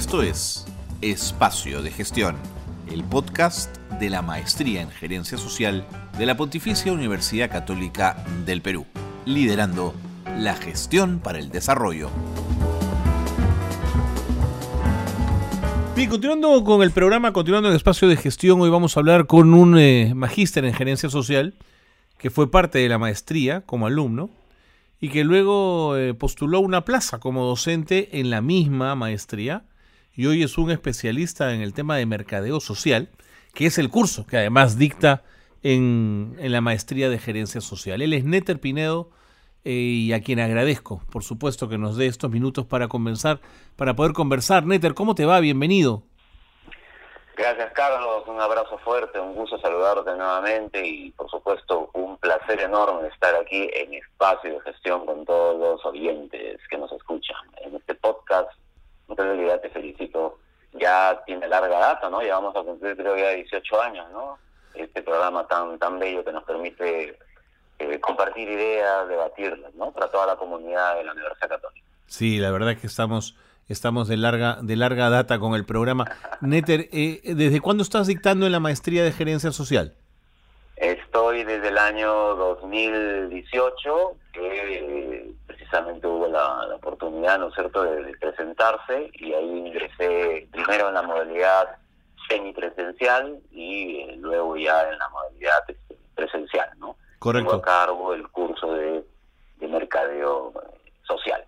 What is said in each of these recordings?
Esto es Espacio de Gestión, el podcast de la Maestría en Gerencia Social de la Pontificia Universidad Católica del Perú, liderando la gestión para el desarrollo. Bien, continuando con el programa, continuando en Espacio de Gestión, hoy vamos a hablar con un eh, magíster en Gerencia Social que fue parte de la maestría como alumno y que luego eh, postuló una plaza como docente en la misma maestría y hoy es un especialista en el tema de mercadeo social, que es el curso que además dicta en, la maestría de gerencia social. Él es Netter Pinedo eh, y a quien agradezco, por supuesto, que nos dé estos minutos para conversar, para poder conversar. Netter, ¿cómo te va? Bienvenido. Gracias, Carlos. Un abrazo fuerte, un gusto saludarte nuevamente y, por supuesto, un placer enorme estar aquí en Espacio de Gestión con todos los oyentes que nos escuchan. En este podcast en realidad te felicito. Ya tiene larga data, ¿no? Ya vamos a cumplir creo ya 18 años, ¿no? Este programa tan tan bello que nos permite eh, compartir ideas, debatirlas, ¿no? Para toda la comunidad de la Universidad Católica. Sí, la verdad es que estamos estamos de larga de larga data con el programa. Neter, eh, ¿desde cuándo estás dictando en la maestría de gerencia social? Estoy desde el año 2018, que precisamente hubo la, oportunidad, ¿no es cierto?, de, presentarse y ahí ingresé primero en la modalidad semipresencial y eh, luego ya en la modalidad este, presencial, ¿no? Correcto. Tengo a cargo el curso de, mercadeo eh, social.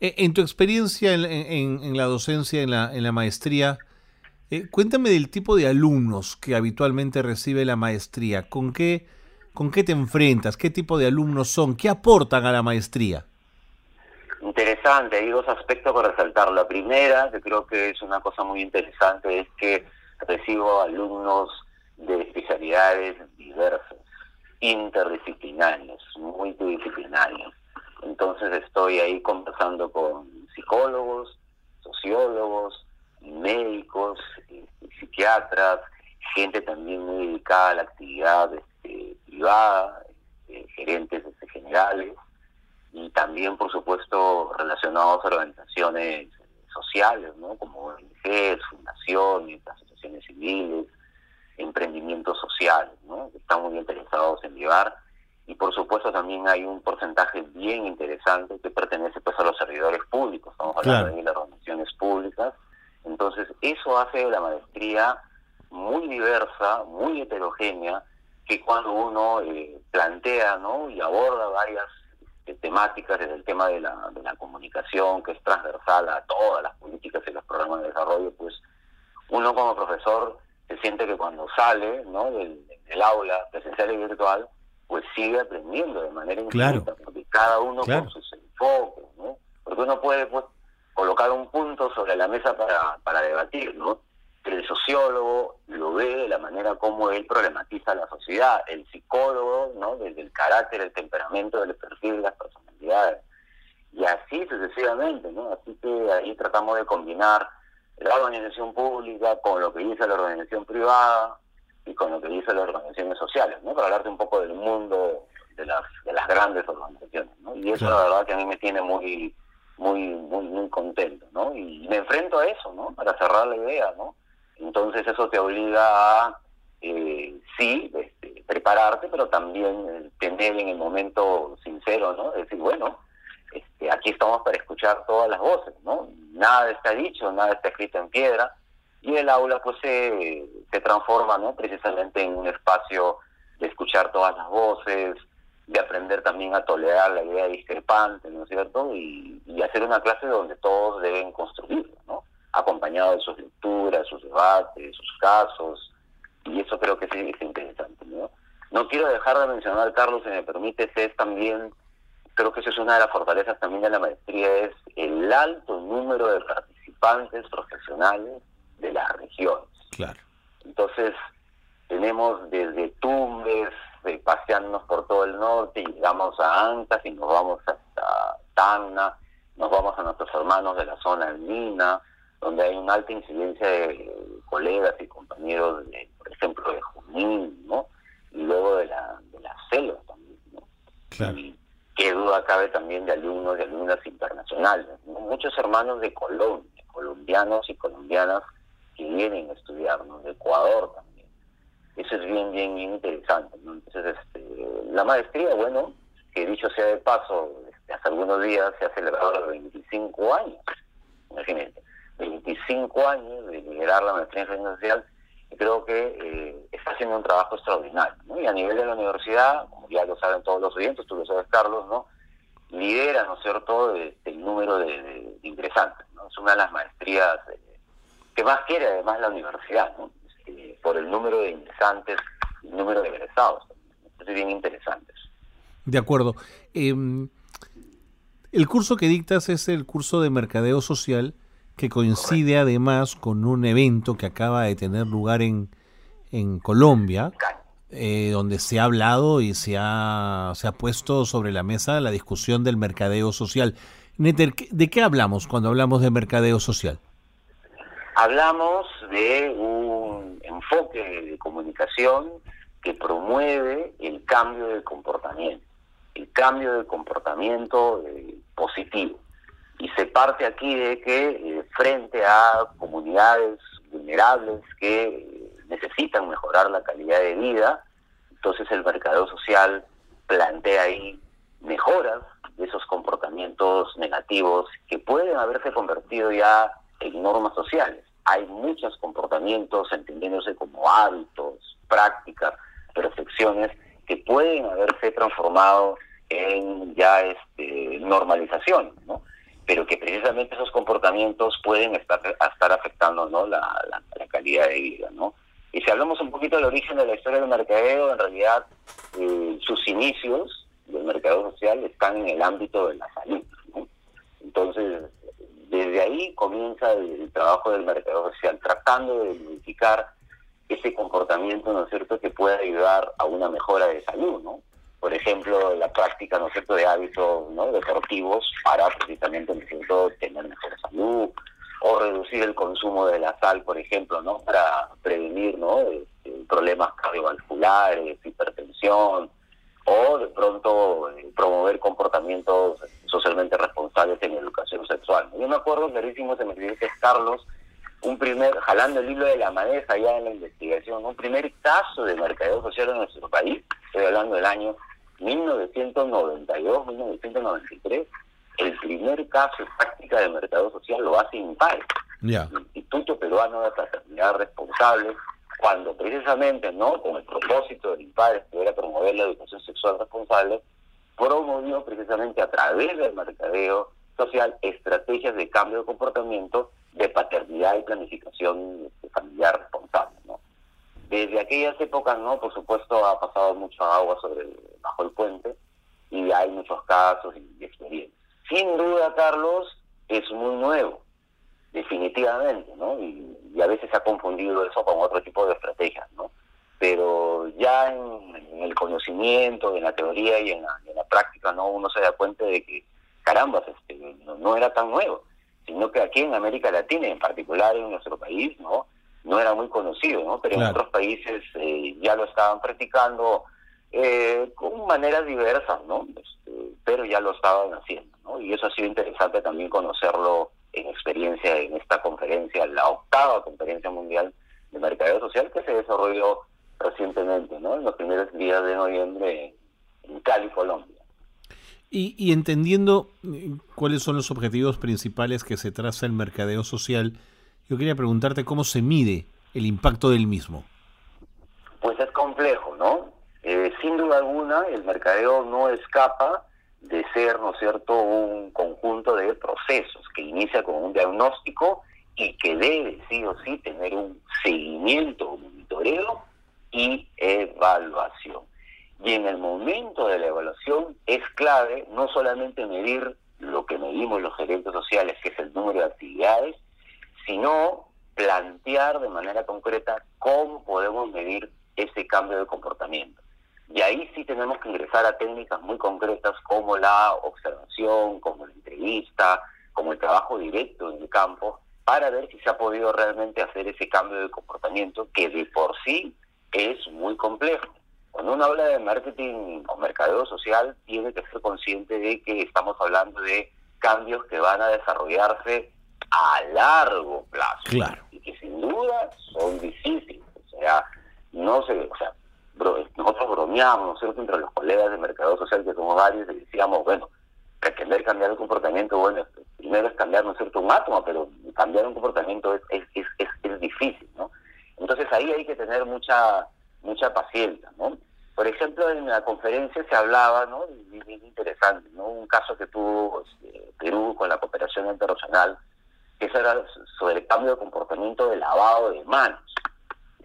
Eh, en tu experiencia en, la docencia, en la, en la maestría, cuéntame del tipo de alumnos que habitualmente recibe la maestría. ¿Con qué, ¿Con qué te enfrentas? ¿Qué tipo de alumnos son? ¿Qué aportan a la maestría? Interesante. Hay dos aspectos para resaltar. La primera, que creo que es una cosa muy interesante, es que recibo alumnos de especialidades diversas, interdisciplinarios, multidisciplinarios. Entonces estoy ahí conversando con psicólogos, sociólogos, médicos, eh, psiquiatras, gente también muy dedicada a la actividad este, privada, eh, gerentes este, generales, y también, por supuesto, relacionados a organizaciones sociales, ¿no? como ONGs, fundaciones, asociaciones civiles, emprendimientos sociales, ¿no? que están muy interesados en llevar. Y por supuesto también hay un porcentaje bien interesante que pertenece pues a los servidores públicos, estamos hablando de las organizaciones públicas. Entonces eso hace la maestría muy diversa, muy heterogénea, que cuando uno eh, plantea ¿no? y aborda varias temáticas desde el tema de la, de la comunicación, que es transversal a todas las políticas y los programas de desarrollo, pues uno como profesor se siente que cuando sale ¿no? del, aula presencial y virtual, pues sigue aprendiendo de manera infinita, porque cada uno con sus enfoques, ¿no? Porque uno puede pues, colocar un punto sobre la mesa para, para debatir, ¿no? El sociólogo lo ve de la manera como él problematiza la sociedad, el psicólogo, ¿no? Desde el carácter, el temperamento, el perfil, las personalidades. Y así sucesivamente, ¿no? Así que ahí tratamos de combinar la organización pública con lo que dice la organización privada y con lo que dice las organizaciones sociales, ¿no? Para hablarte un poco del mundo de las, de las grandes organizaciones, ¿no? Y eso la verdad que a mí me tiene muy, muy, muy, muy contento, ¿no? Y me enfrento a eso, ¿no? Para cerrar la idea, ¿no? Entonces eso te obliga a, eh, sí, este, prepararte, pero también eh, tener en el momento sincero, ¿no? Decir, bueno, este, aquí estamos para escuchar todas las voces, ¿no? Nada está dicho, nada está escrito en piedra, y el aula pues se, se transforma, ¿no? Precisamente en un espacio de escuchar todas las voces, de aprender también a tolerar la idea discrepante, ¿no es cierto? Y, y hacer una clase donde todos deben construirlo, ¿no? Acompañado de sus lecturas, sus debates, sus casos, y eso creo que sí es interesante. ¿no? no quiero dejar de mencionar, Carlos, si me permite, es también, creo que eso es una de las fortalezas también de la maestría, es el alto número de participantes profesionales de las regiones. Claro. Entonces, tenemos desde Tumbes, de paseándonos por todo el norte, y llegamos a Ancas y nos vamos hasta Tacna, nos vamos a nuestros hermanos de la zona de Mina, donde hay una alta incidencia de colegas y compañeros, de, por ejemplo, de Junín, ¿no? Y luego de la, de la selva también, ¿no? Claro. Y qué duda cabe también de alumnos y alumnas internacionales, Muchos hermanos de Colombia, colombianos y colombianas que vienen a estudiar, ¿no? De Ecuador también. Eso es bien, bien, bien interesante, ¿no? Entonces, este, la maestría, bueno, que dicho sea de paso, este, hace algunos días se ha celebrado los 25 años, imagínate, 25 años de liderar la maestría en Ingeniería Social, y creo que eh, está haciendo un trabajo extraordinario. Y a nivel de la universidad, como ya lo saben todos los oyentes, tú lo sabes, Carlos, ¿no? lidera, ¿no es cierto?, el número de, ingresantes. Es una de las maestrías eh, que más quiere además la universidad, ¿no? Este, por el número de ingresantes, el número de egresados. Es bien interesante. De acuerdo. Em, el curso que dictas es el curso de mercadeo social que coincide además con un evento que acaba de tener lugar en, en Colombia, eh, donde se ha hablado y se ha, se ha puesto sobre la mesa la discusión del mercadeo social. Neter, ¿de qué hablamos cuando hablamos de mercadeo social? Hablamos de un enfoque de comunicación que promueve el cambio de comportamiento, el cambio de comportamiento eh, positivo. Y se parte aquí de que eh, frente a comunidades vulnerables que necesitan mejorar la calidad de vida, entonces el mercado social plantea ahí mejoras de esos comportamientos negativos que pueden haberse convertido ya en normas sociales. Hay muchos comportamientos, entendiéndose como hábitos, prácticas, percepciones, que pueden haberse transformado en ya este, normalización, ¿no? Pero que precisamente esos comportamientos pueden estar, afectando ¿no? la, calidad de vida. ¿no? Y si hablamos un poquito del origen de la historia del mercadeo, en realidad eh, sus inicios del mercado social están en el ámbito de la salud. Entonces, desde ahí comienza el, trabajo del mercado social, tratando de modificar ese comportamiento, ¿no es cierto?, que pueda ayudar a una mejora de salud, ¿no? Por ejemplo, la práctica, ¿no es cierto?, de hábitos ¿no? deportivos para precisamente, ¿no es tener mejor salud, o reducir el consumo de la sal, por ejemplo, ¿no? Para prevenir, ¿no? Este, problemas cardiovasculares, hipertensión, o de pronto eh, promover comportamientos socialmente responsables en educación sexual. Yo me acuerdo clarísimo, se me dice Carlos, un primer, jalando el hilo de la madeja ya en la investigación, un primer caso de mercadeo social en nuestro país, estoy hablando del año 1992, 1993, el primer caso de práctica de mercado social lo hace INPAE, el Instituto Peruano de Fraternidad Responsable, cuando precisamente, ¿no? con el propósito del INPAE, que era promover la educación sexual responsable, promovió precisamente a través del mercadeo social estrategias de cambio de comportamiento de paternidad y planificación familiar responsable. ¿no? Desde aquellas épocas, no, por supuesto, ha pasado mucha agua sobre bajo el puente y hay muchos casos y experiencias sin duda, Carlos, es muy nuevo, definitivamente, ¿no? Y, a veces se ha confundido eso con otro tipo de estrategias, ¿no? Pero ya en, el conocimiento, en la teoría y en la, práctica, ¿no? Uno se da cuenta de que, caramba, este, no, era tan nuevo, sino que aquí en América Latina, en particular en nuestro país, ¿no? No era muy conocido, ¿no? Pero en otros países eh, ya lo estaban practicando eh, maneras diversas, ¿no? Este, pero ya lo estaban haciendo y eso ha sido interesante también conocerlo en experiencia en esta conferencia, la octava conferencia mundial de mercadeo social que se desarrolló recientemente, ¿no? en los primeros días de noviembre en Cali, Colombia. Y, y entendiendo eh, cuáles son los objetivos principales que se traza el mercadeo social, yo quería preguntarte cómo se mide el impacto del mismo. Pues es complejo, ¿no? Sin duda alguna, el mercadeo no escapa de ser, ¿no es cierto?, un conjunto de procesos que inicia con un diagnóstico y que debe sí o sí tener un seguimiento, monitoreo y evaluación. Y en el momento de la evaluación es clave no solamente medir lo que medimos los gerentes sociales, que es el número de actividades, sino plantear de manera concreta cómo podemos medir ese cambio de comportamiento. Y ahí sí tenemos que ingresar a técnicas muy concretas como la observación, como la entrevista, como el trabajo directo en el campo, para ver si se ha podido realmente hacer ese cambio de comportamiento que de por sí es muy complejo. Cuando uno habla de marketing o mercadeo social, tiene que ser consciente de que estamos hablando de cambios que van a desarrollarse a largo plazo. Claro. Y que sin duda son difíciles. O sea, no se, o sea, nosotros bromeamos, ¿no es cierto?, entre los colegas de mercado social que somos varios y decíamos, bueno, pretender cambiar el comportamiento, bueno, primero es cambiar, ¿no es cierto?, un átomo, pero cambiar un comportamiento es, es, es, es, difícil, ¿no? Entonces ahí hay que tener mucha mucha paciencia, ¿no? Por ejemplo, en la conferencia se hablaba, ¿no? Es interesante, ¿no? Un caso que tuvo este, Perú con la cooperación internacional, que eso era sobre el cambio de comportamiento de lavado de manos.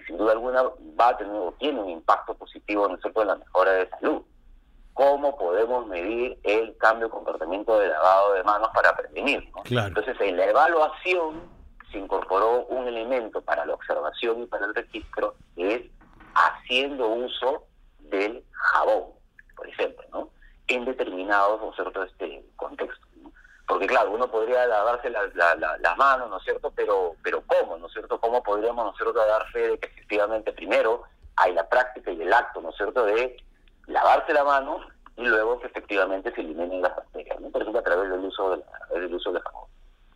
Sin duda alguna va a tener o tiene un impacto positivo, ¿no es cierto?, en la mejora de salud. ¿Cómo podemos medir el cambio de comportamiento de lavado de manos para prevenir? Entonces, en la evaluación se incorporó un elemento para la observación y para el registro, que es haciendo uso del jabón, por ejemplo, ¿no? En determinados, ¿no cierto?, este contexto. Porque claro, uno podría lavarse las manos, ¿no es cierto?, pero, pero ¿cómo, no es cierto? ¿Cómo podríamos, ¿no es cierto?, dar fe de que efectivamente primero hay la práctica y el acto, ¿no es cierto?, de lavarse la mano y luego que efectivamente se eliminen las bacterias, ¿no? Por ejemplo, a través del uso, de del uso del jabón.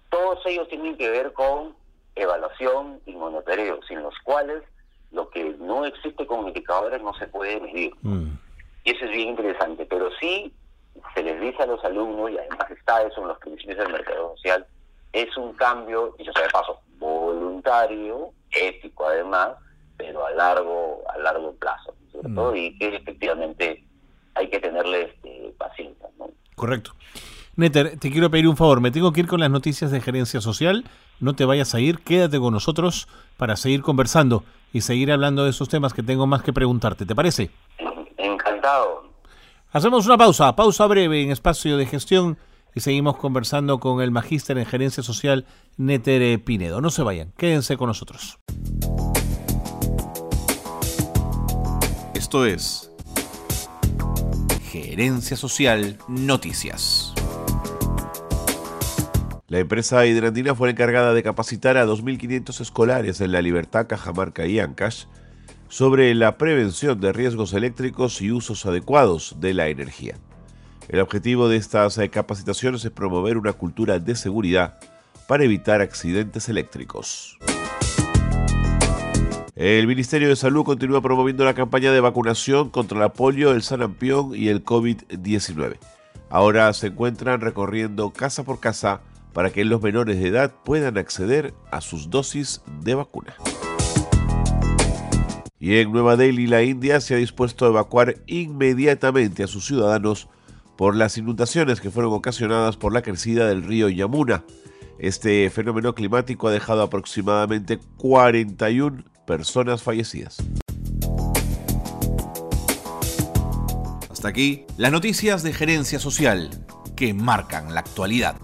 Todos ellos tienen que ver con evaluación y monitoreo, sin los cuales lo que no existe con indicadores no se puede medir. Mm. Y eso es bien interesante, pero sí se les dice a los alumnos, y además está eso en los principios del mercado social, es un cambio, y yo sé de paso, voluntario, ético además, pero a largo, a largo plazo, mm. y que efectivamente hay que tenerle este, paciencia. Correcto. Neter, te quiero pedir un favor, me tengo que ir con las noticias de gerencia social, no te vayas a ir, quédate con nosotros para seguir conversando y seguir hablando de esos temas que tengo más que preguntarte, ¿te parece? Encantado. Hacemos una pausa, pausa breve en espacio de gestión y seguimos conversando con el magíster en gerencia social Neter Pinedo. No se vayan, quédense con nosotros. Esto es Gerencia Social Noticias. La empresa hidrandina fue encargada de capacitar a 2.500 escolares en La Libertad, Cajamarca y Ancash sobre la prevención de riesgos eléctricos y usos adecuados de la energía. El objetivo de estas eh, capacitaciones es promover una cultura de seguridad para evitar accidentes eléctricos. El Ministerio de Salud continúa promoviendo la campaña de vacunación contra la polio, el sarampión y el COVID-19. Ahora se encuentran recorriendo casa por casa para que los menores de edad puedan acceder a sus dosis de vacuna. Y en Nueva Delhi, la India se ha dispuesto a evacuar inmediatamente a sus ciudadanos por las inundaciones que fueron ocasionadas por la crecida del río Yamuna. Este fenómeno climático ha dejado aproximadamente 41 personas fallecidas. Hasta aquí las noticias de gerencia social que marcan la actualidad.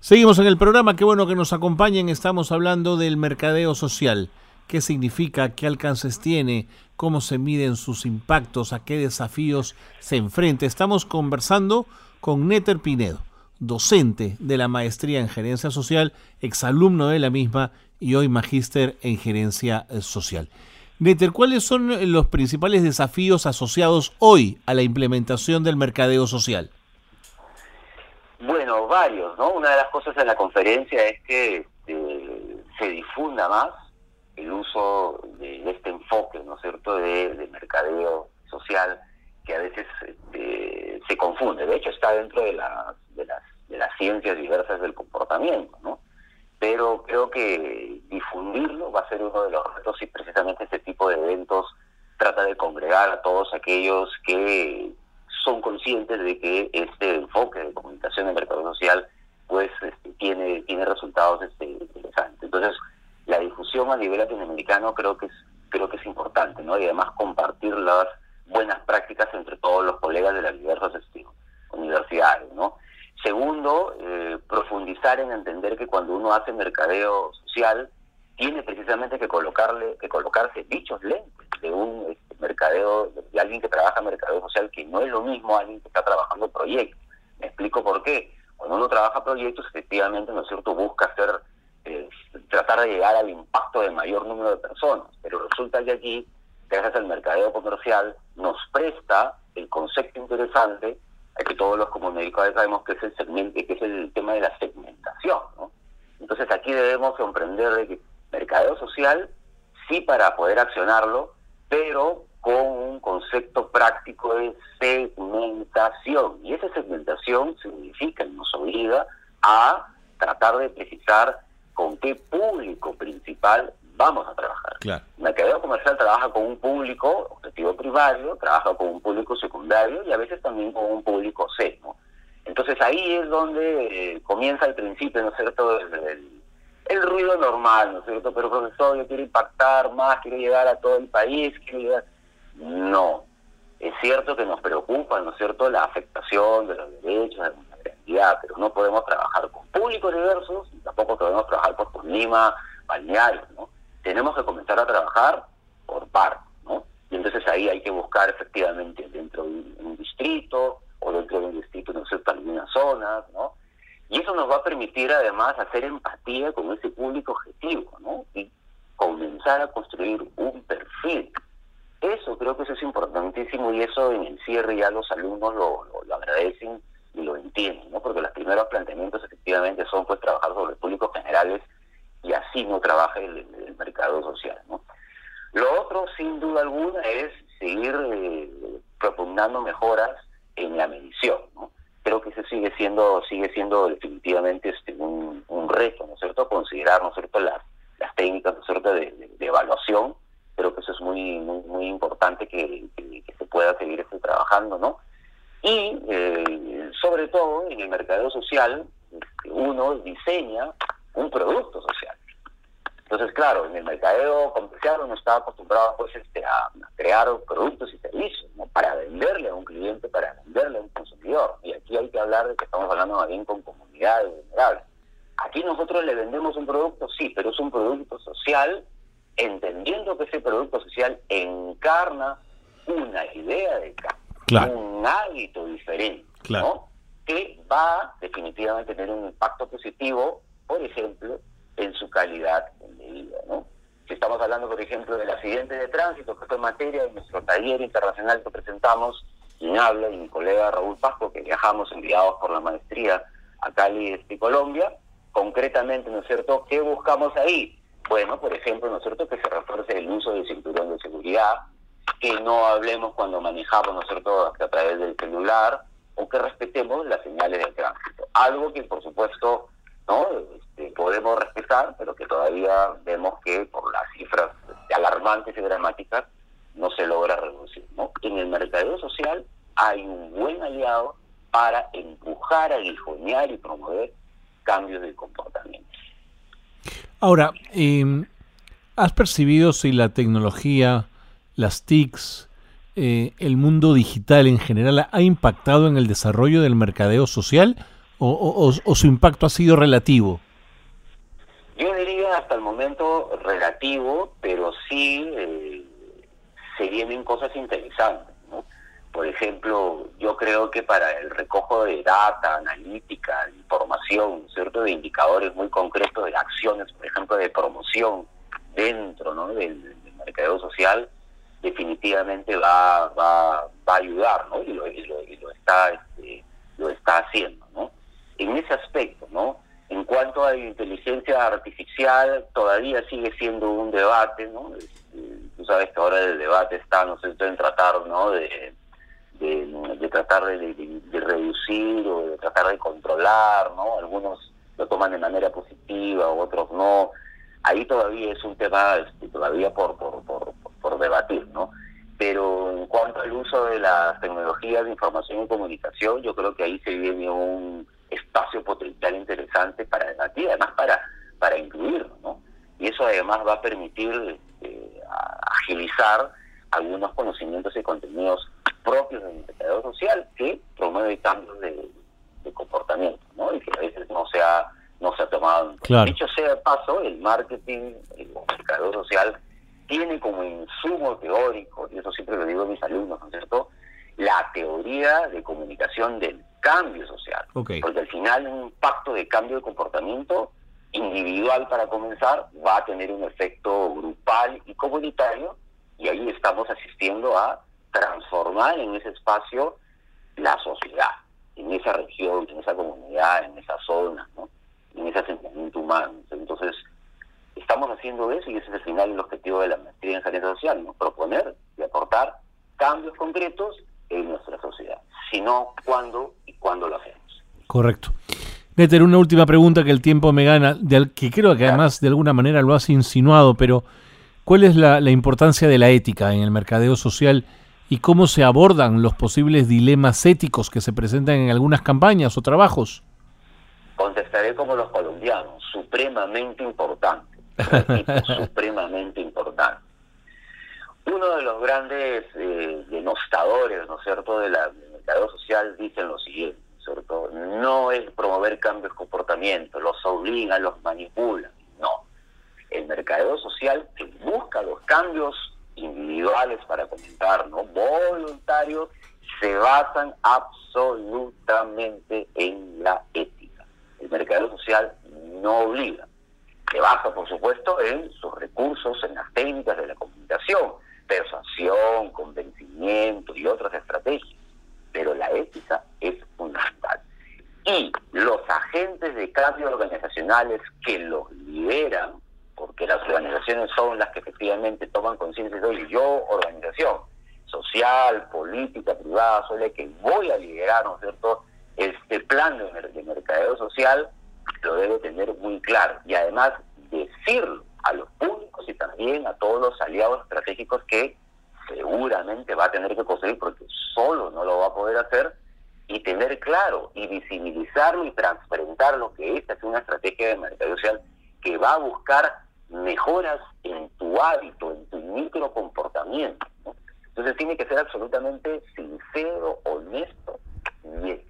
Seguimos en el programa, qué bueno que nos acompañen. Estamos hablando del mercadeo social. ¿Qué significa? ¿Qué alcances tiene? ¿Cómo se miden sus impactos? ¿A qué desafíos se enfrenta? Estamos conversando con Neter Pinedo, docente de la maestría en gerencia social, exalumno de la misma y hoy magíster en gerencia social. Neter, ¿cuáles son los principales desafíos asociados hoy a la implementación del mercadeo social? Bueno, varios, ¿no? Una de las cosas en la conferencia es que este, se difunda más el uso de este enfoque, ¿no es cierto?, de, mercadeo social que a veces este, se confunde. De hecho, está dentro de, de, las, de las ciencias diversas del comportamiento, ¿no? Pero creo que difundirlo va a ser uno de los retos y precisamente este tipo de eventos trata de congregar a todos aquellos que son conscientes de que este enfoque de comunicación en mercado social pues este, tiene tiene resultados este, interesantes. Entonces, difusión a nivel latinoamericano creo que es creo que es importante, ¿no? Y además compartir las buenas prácticas entre todos los colegas de las diversas este, universidades, ¿no? Segundo, eh, profundizar en entender que cuando uno hace mercadeo social tiene precisamente que colocarle que colocarse dichos lentes de un este, mercadeo, de alguien que trabaja mercadeo social, que no es lo mismo alguien que está trabajando proyectos. Me explico por qué. Cuando uno trabaja proyectos, efectivamente, ¿no es cierto?, busca hacer, eh, tratar de llegar al impacto del mayor número de personas. Pero resulta que aquí, gracias al mercadeo comercial, nos presta el concepto interesante que todos los comunicadores sabemos que es el segmento, que es el tema de la segmentación. Entonces aquí debemos comprender de que mercadeo social sí para poder accionarlo, pero con un concepto práctico de segmentación. Y esa segmentación significa y nos obliga a tratar de precisar con qué público principal vamos a trabajar. Claro. Mercadeo comercial trabaja con un público objetivo primario, trabaja con un público secundario y a veces también con un público C. Entonces ahí es donde eh, comienza el principio, ¿no es cierto?, el, el, ruido normal, ¿no es cierto? Pero profesor, yo quiero impactar más, quiero llegar a todo el país, quiero llegar... No, es cierto que nos preocupa, ¿no es cierto?, la afectación de los derechos, de pero no podemos trabajar con públicos diversos, tampoco podemos trabajar por Lima, balnearios, ¿no? tenemos que comenzar a trabajar por par, ¿no? Y entonces ahí hay que buscar efectivamente dentro de un, distrito o dentro de un distrito, no sé, algunas zonas, ¿no? Y eso nos va a permitir además hacer empatía con ese público objetivo, ¿no? Y comenzar a construir un perfil. Eso creo que eso es importantísimo y eso en el cierre ya los alumnos lo, lo, agradecen lo entienden, ¿no? Porque los primeros planteamientos efectivamente son pues trabajar sobre públicos generales y así no trabaja el, mercado social. ¿no? Lo otro, sin duda alguna, es seguir eh, propugnando mejoras en la medición. ¿no? Creo que eso sigue siendo sigue siendo definitivamente este un, reto, ¿no es cierto? Considerar, ¿no es cierto?, las, las técnicas, ¿no es cierto?, de, evaluación. Creo que eso es muy muy, importante que, se pueda seguir este, trabajando, ¿no? Y eh, sobre todo en el mercado social, uno diseña un producto social. Entonces, claro, en el mercadeo comercial uno está acostumbrado pues este, a, crear productos y servicios para venderle a un cliente, para venderle a un consumidor. Y aquí hay que hablar de que estamos hablando más bien con comunidades vulnerables. Aquí nosotros le vendemos un producto, sí, pero es un producto social, entendiendo que ese producto social encarna una idea de cambio, un hábito diferente, ¿no? que va definitivamente a tener un impacto positivo por ejemplo, en su calidad de vida. ¿no? Si estamos hablando, por ejemplo, del accidente de tránsito, que fue materia de nuestro taller internacional que presentamos, quien habla, y mi colega Raúl Pasco, que viajamos enviados por la maestría a Cali, este, Colombia, concretamente, ¿no es cierto?, ¿qué buscamos ahí? Bueno, por ejemplo, ¿no es cierto?, que se refuerce el uso del cinturón de seguridad, que no hablemos cuando manejamos, ¿no es cierto?, a través del celular, o que respetemos las señales del tránsito. Algo que, por supuesto, ¿no? Este, podemos respetar, pero que todavía vemos que por las cifras alarmantes y dramáticas no se logra reducir. En el mercado social hay un buen aliado para empujar, aguijonear y promover cambios de comportamiento. Ahora, em, ¿has percibido si la tecnología, las TICs, eh, el mundo digital en general ha impactado en el desarrollo del mercadeo social? o, su impacto ha sido relativo? Yo diría hasta el momento relativo, pero sí eh, se vienen cosas interesantes. ¿no? Por ejemplo, yo creo que para el recojo de data, analítica, información, ¿cierto? de indicadores muy concretos de acciones, por ejemplo, de promoción dentro ¿no? del, mercado social, definitivamente va, va, va a ayudar ¿no? y, lo, está, este, lo está haciendo. ¿no? en ese aspecto, ¿no? En cuanto a inteligencia artificial, todavía sigue siendo un debate, ¿no? Este, tú sabes que ahora el debate está, no sé, en tratar, ¿no? De, de, tratar de, reducir o de tratar de controlar, ¿no? Algunos lo toman de manera positiva, otros no. Ahí todavía es un tema este, todavía por, por, por debatir, ¿no? Pero en cuanto al uso de las tecnologías de información y comunicación, yo creo que ahí se viene un espacio potencial interesante para debatir, además para, para incluirlo, ¿no? Y eso además va a permitir eh, agilizar algunos conocimientos y contenidos propios del indicador social que promueve cambios de, comportamiento, ¿no? Y que a veces no se ha, no se ha tomado Dicho sea de paso, el marketing, el indicador social, tiene como insumo teórico, y eso siempre lo digo a mis alumnos, ¿no es cierto?, la teoría de comunicación del cambio social. Porque al final un pacto de cambio de comportamiento individual para comenzar va a tener un efecto grupal y comunitario y ahí estamos asistiendo a transformar en ese espacio la sociedad. en esa región, en esa comunidad, en esa zona, ¿no? en ese asentamiento humano. Entonces, estamos haciendo eso y ese es el final el objetivo de la maestría en gerencia social, ¿no? proponer y aportar cambios concretos en nuestra sociedad, sino cuándo y cuándo lo hacemos. Correcto. Neter, una última pregunta que el tiempo me gana, de, que creo que además de alguna manera lo has insinuado, pero ¿cuál es la, la importancia de la ética en el mercadeo social y cómo se abordan los posibles dilemas éticos que se presentan en algunas campañas o trabajos? Contestaré como los colombianos, supremamente importante, supremamente importante. Uno de los grandes eh, denostadores, ¿no es cierto?, de la, del mercado social dicen lo siguiente. No es promover cambios de comportamiento, los obligan, los manipulan, no. El mercadeo social que busca los cambios individuales para comentar, ¿no? Voluntarios, se basan absolutamente en la ética. El mercado social no obliga. Se basa, por supuesto, en sus recursos, en las técnicas de la comunicación, persuasión, convencimiento y otras estrategias. Pero la ética es fundamental. Y los agentes de cambio organizacionales que los lideran porque las organizaciones son las que efectivamente toman conciencia de yo, organización social, política, privada, soy la que voy a liderar, ¿no es cierto?, este plan de, de mercadeo social, lo debe tener muy claro. Y además decirlo a los públicos y también a todos los aliados estratégicos que seguramente va a tener que conseguir porque solo no lo va a poder hacer y tener claro y visibilizarlo y transparentar lo que es, es una estrategia de mercado social que va a buscar mejoras en tu hábito, en tu micro comportamiento. Entonces tiene que ser absolutamente sincero, honesto y.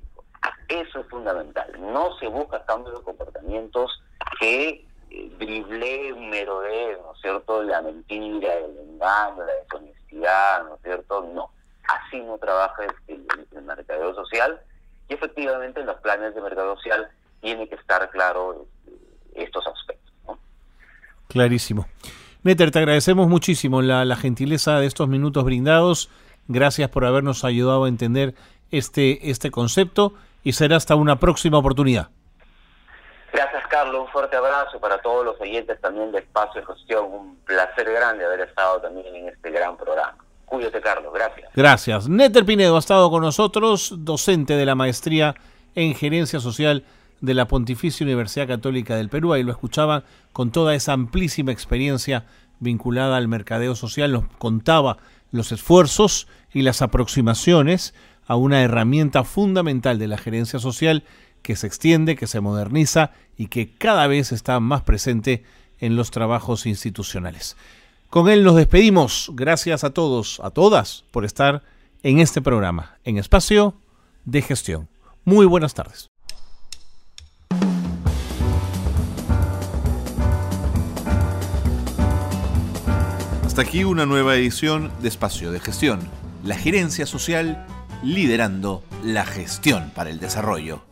Eso es fundamental. No se busca cambios de comportamientos que eh, dribleen, merodeen, ¿no es cierto?, la mentira, el engaño, la deshonestidad, ¿no es cierto? No. Así no trabaja el, el social y efectivamente en los planes de mercado social tiene que estar claro este, estos aspectos. Clarísimo. Neter, te agradecemos muchísimo la, la, gentileza de estos minutos brindados. Gracias por habernos ayudado a entender este, este concepto y será hasta una próxima oportunidad. Gracias, Carlos. Un fuerte abrazo para todos los oyentes también de Espacio de Gestión. Un placer grande haber estado también en este gran programa. Cuídate, Carlos. Gracias. Gracias. Neter Pinedo ha estado con nosotros, docente de la maestría en Gerencia Social de la Pontificia Universidad Católica del Perú. Ahí lo escuchaban con toda esa amplísima experiencia vinculada al mercadeo social. Nos contaba los esfuerzos y las aproximaciones a una herramienta fundamental de la gerencia social que se extiende, que se moderniza y que cada vez está más presente en los trabajos institucionales. Con él nos despedimos. Gracias a todos, a todas, por estar en este programa, en espacio de gestión. Muy buenas tardes. Hasta aquí una nueva edición de Espacio de Gestión, la gerencia social liderando la gestión para el desarrollo.